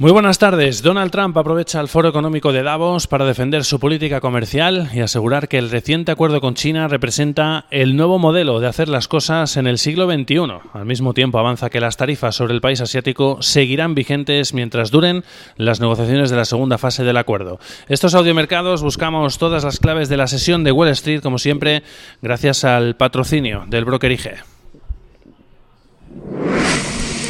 Muy buenas tardes. Donald Trump aprovecha el foro económico de Davos para defender su política comercial y asegurar que el reciente acuerdo con China representa el nuevo modelo de hacer las cosas en el siglo XXI. Al mismo tiempo avanza que las tarifas sobre el país asiático seguirán vigentes mientras duren las negociaciones de la segunda fase del acuerdo. Estos audiomercados buscamos todas las claves de la sesión de Wall Street, como siempre, gracias al patrocinio del broker IG.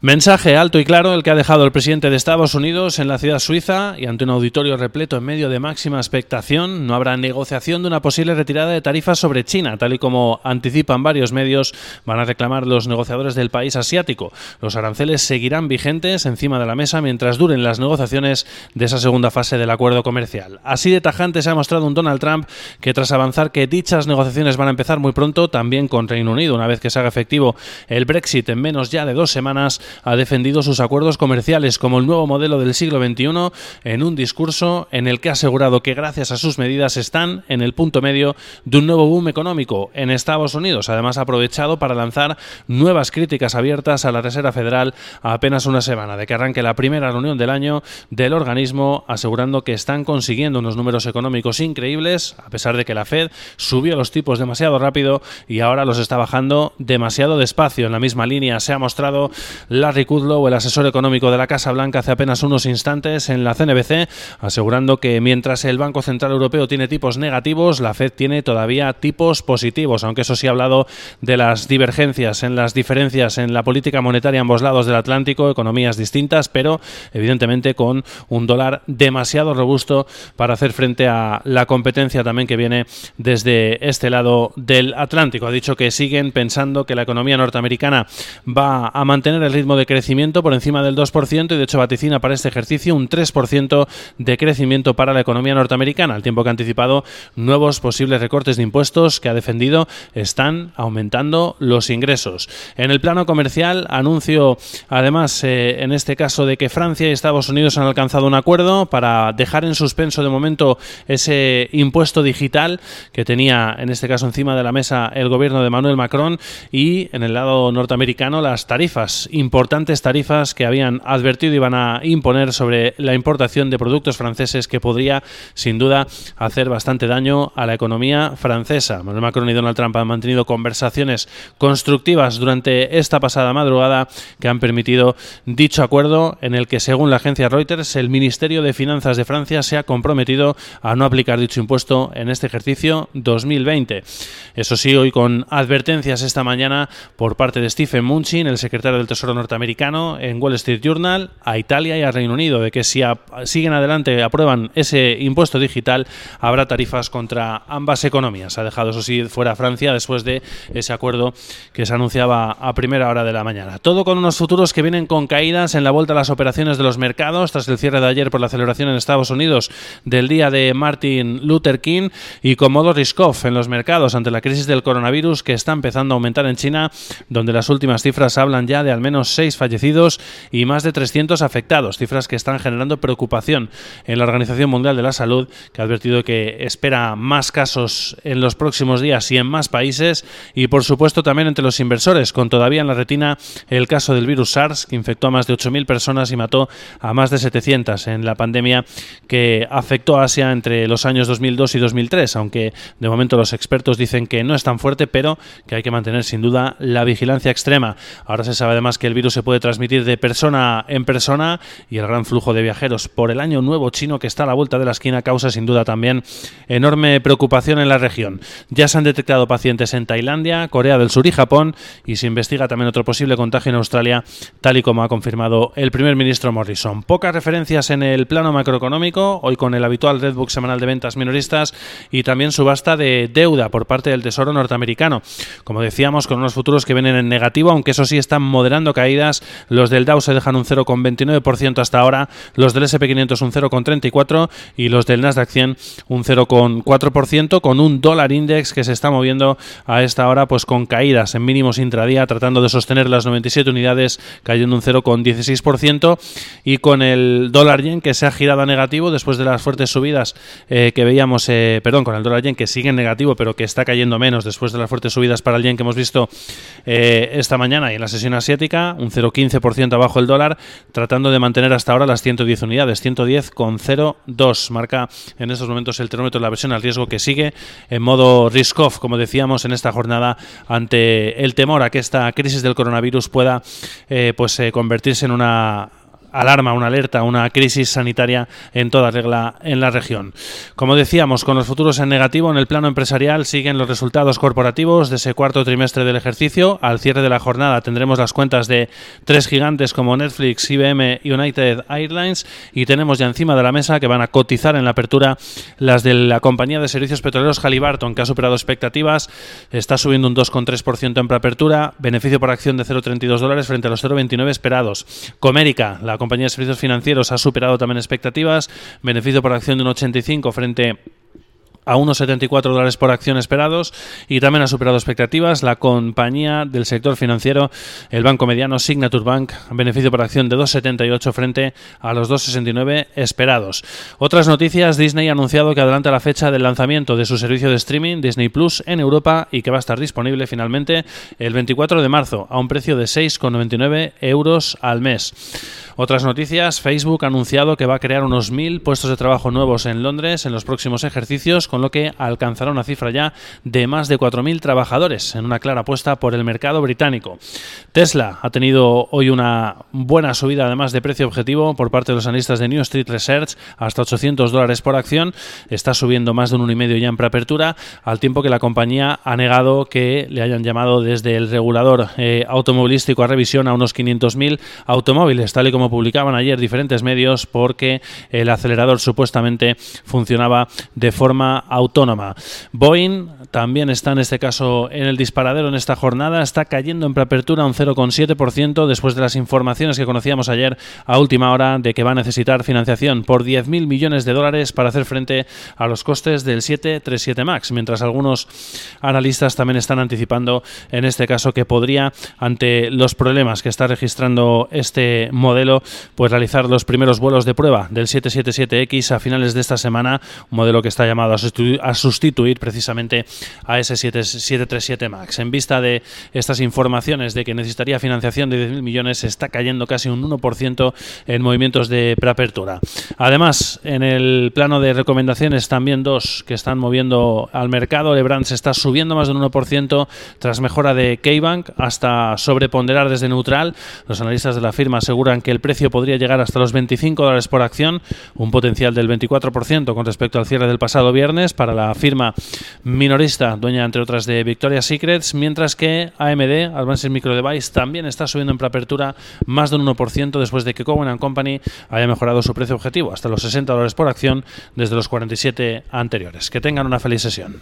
Mensaje alto y claro el que ha dejado el presidente de Estados Unidos en la ciudad suiza y ante un auditorio repleto en medio de máxima expectación, no habrá negociación de una posible retirada de tarifas sobre China, tal y como anticipan varios medios, van a reclamar los negociadores del país asiático. Los aranceles seguirán vigentes encima de la mesa mientras duren las negociaciones de esa segunda fase del acuerdo comercial. Así de tajante se ha mostrado un Donald Trump que tras avanzar que dichas negociaciones van a empezar muy pronto, también con Reino Unido, una vez que se haga efectivo el Brexit en menos ya de dos semanas, ha defendido sus acuerdos comerciales como el nuevo modelo del siglo XXI en un discurso en el que ha asegurado que gracias a sus medidas están en el punto medio de un nuevo boom económico en Estados Unidos. Además ha aprovechado para lanzar nuevas críticas abiertas a la Reserva Federal a apenas una semana de que arranque la primera reunión del año del organismo, asegurando que están consiguiendo unos números económicos increíbles, a pesar de que la Fed subió los tipos demasiado rápido y ahora los está bajando demasiado despacio. En la misma línea se ha mostrado Larry Kudlow, el asesor económico de la Casa Blanca, hace apenas unos instantes en la CNBC, asegurando que mientras el Banco Central Europeo tiene tipos negativos, la Fed tiene todavía tipos positivos, aunque eso sí ha hablado de las divergencias, en las diferencias en la política monetaria a ambos lados del Atlántico, economías distintas, pero evidentemente con un dólar demasiado robusto para hacer frente a la competencia también que viene desde este lado del Atlántico. Ha dicho que siguen pensando que la economía norteamericana va a mantener el ritmo de crecimiento por encima del 2% y de hecho vaticina para este ejercicio un 3% de crecimiento para la economía norteamericana, al tiempo que ha anticipado nuevos posibles recortes de impuestos que ha defendido están aumentando los ingresos. En el plano comercial anuncio además eh, en este caso de que Francia y Estados Unidos han alcanzado un acuerdo para dejar en suspenso de momento ese impuesto digital que tenía en este caso encima de la mesa el gobierno de Manuel Macron y en el lado norteamericano las tarifas importantes tarifas que habían advertido iban a imponer sobre la importación de productos franceses que podría, sin duda, hacer bastante daño a la economía francesa. Manuel Macron y Donald Trump han mantenido conversaciones constructivas durante esta pasada madrugada que han permitido dicho acuerdo en el que, según la agencia Reuters, el Ministerio de Finanzas de Francia se ha comprometido a no aplicar dicho impuesto en este ejercicio 2020. Eso sí, hoy con advertencias esta mañana por parte de Stephen Munchin, el secretario del Tesoro norteamericano, en Wall Street Journal a Italia y a Reino Unido de que si siguen adelante aprueban ese impuesto digital habrá tarifas contra ambas economías. Ha dejado eso sí fuera Francia después de ese acuerdo que se anunciaba a primera hora de la mañana. Todo con unos futuros que vienen con caídas en la vuelta a las operaciones de los mercados tras el cierre de ayer por la celebración en Estados Unidos del día de Martin Luther King y con modo risk-off en los mercados ante la crisis del coronavirus que está empezando a aumentar en China, donde las últimas cifras hablan ya de al menos seis fallecidos y más de 300 afectados, cifras que están generando preocupación en la Organización Mundial de la Salud, que ha advertido que espera más casos en los próximos días y en más países, y por supuesto también entre los inversores, con todavía en la retina el caso del virus SARS, que infectó a más de 8.000 personas y mató a más de 700 en la pandemia que afectó a Asia entre los años 2002 y 2003, aunque de momento los expertos dicen que no es tan fuerte, pero que hay que mantener sin duda la vigilancia extrema. Ahora se sabe además que el virus se puede transmitir de persona en persona y el gran flujo de viajeros por el año nuevo chino que está a la vuelta de la esquina causa sin duda también enorme preocupación en la región. Ya se han detectado pacientes en Tailandia, Corea del Sur y Japón y se investiga también otro posible contagio en Australia, tal y como ha confirmado el primer ministro Morrison. Pocas referencias en el plano macroeconómico, hoy con el habitual Redbook semanal de ventas minoristas y también subasta de deuda por parte del Tesoro norteamericano. Como decíamos, con unos futuros que vienen en negativo, aunque eso sí están moderando caídas caídas. Los del Dow se dejan un 0,29% hasta ahora, los del SP500 un 0,34% y los del Nasdaq 100 un 0,4% con un dólar index que se está moviendo a esta hora pues con caídas en mínimos intradía tratando de sostener las 97 unidades cayendo un 0,16% y con el dólar yen que se ha girado a negativo después de las fuertes subidas eh, que veíamos, eh, perdón, con el dólar yen que sigue en negativo pero que está cayendo menos después de las fuertes subidas para el yen que hemos visto eh, esta mañana y en la sesión asiática, un 0,15% abajo el dólar, tratando de mantener hasta ahora las 110 unidades, 110,02 marca en estos momentos el termómetro de la versión al riesgo que sigue en modo risk-off, como decíamos en esta jornada, ante el temor a que esta crisis del coronavirus pueda pues convertirse en una alarma, una alerta, una crisis sanitaria en toda regla en la región. Como decíamos, con los futuros en negativo, en el plano empresarial siguen los resultados corporativos de ese cuarto trimestre del ejercicio. Al cierre de la jornada tendremos las cuentas de tres gigantes como Netflix, IBM y United Airlines y tenemos ya encima de la mesa que van a cotizar en la apertura las de la compañía de servicios petroleros Halliburton, que ha superado expectativas, está subiendo un 2,3% en preapertura, beneficio por acción de 0,32 dólares frente a los 0,29 esperados. Comérica, la compañía de servicios financieros ha superado también expectativas, beneficio por acción de un 85 frente a unos 74 dólares por acción esperados y también ha superado expectativas la compañía del sector financiero, el banco mediano Signature Bank, beneficio por acción de 2,78 frente a los 2,69 esperados. Otras noticias, Disney ha anunciado que adelanta la fecha del lanzamiento de su servicio de streaming Disney Plus en Europa y que va a estar disponible finalmente el 24 de marzo a un precio de 6,99 euros al mes. Otras noticias, Facebook ha anunciado que va a crear unos mil puestos de trabajo nuevos en Londres en los próximos ejercicios, lo que alcanzará una cifra ya de más de 4.000 trabajadores, en una clara apuesta por el mercado británico. Tesla ha tenido hoy una buena subida además de precio objetivo por parte de los analistas de New Street Research hasta 800 dólares por acción. Está subiendo más de un 1,5 ya en preapertura, al tiempo que la compañía ha negado que le hayan llamado desde el regulador eh, automovilístico a revisión a unos 500.000 automóviles, tal y como publicaban ayer diferentes medios, porque el acelerador supuestamente funcionaba de forma autónoma. Boeing también está en este caso en el disparadero en esta jornada, está cayendo en preapertura un 0,7% después de las informaciones que conocíamos ayer a última hora de que va a necesitar financiación por 10.000 millones de dólares para hacer frente a los costes del 737 MAX, mientras algunos analistas también están anticipando en este caso que podría, ante los problemas que está registrando este modelo, pues realizar los primeros vuelos de prueba del 777X a finales de esta semana, un modelo que está llamado a sustituir, precisamente a ese 737 MAX. En vista de estas informaciones de que necesitaría financiación de 10.000 millones, está cayendo casi un 1% en movimientos de preapertura. Además, en el plano de recomendaciones, también dos que están moviendo al mercado. Lebrans está subiendo más de un 1% tras mejora de Keybank hasta sobreponderar desde neutral. Los analistas de la firma aseguran que el precio podría llegar hasta los 25 dólares por acción, un potencial del 24% con respecto al cierre del pasado viernes para la firma minorista, dueña entre otras de Victoria's Secrets, mientras que AMD, Advanced Micro Device, también está subiendo en preapertura más de un 1% después de que Cowen Company haya mejorado su precio objetivo hasta los 60 dólares por acción desde los 47 anteriores. Que tengan una feliz sesión.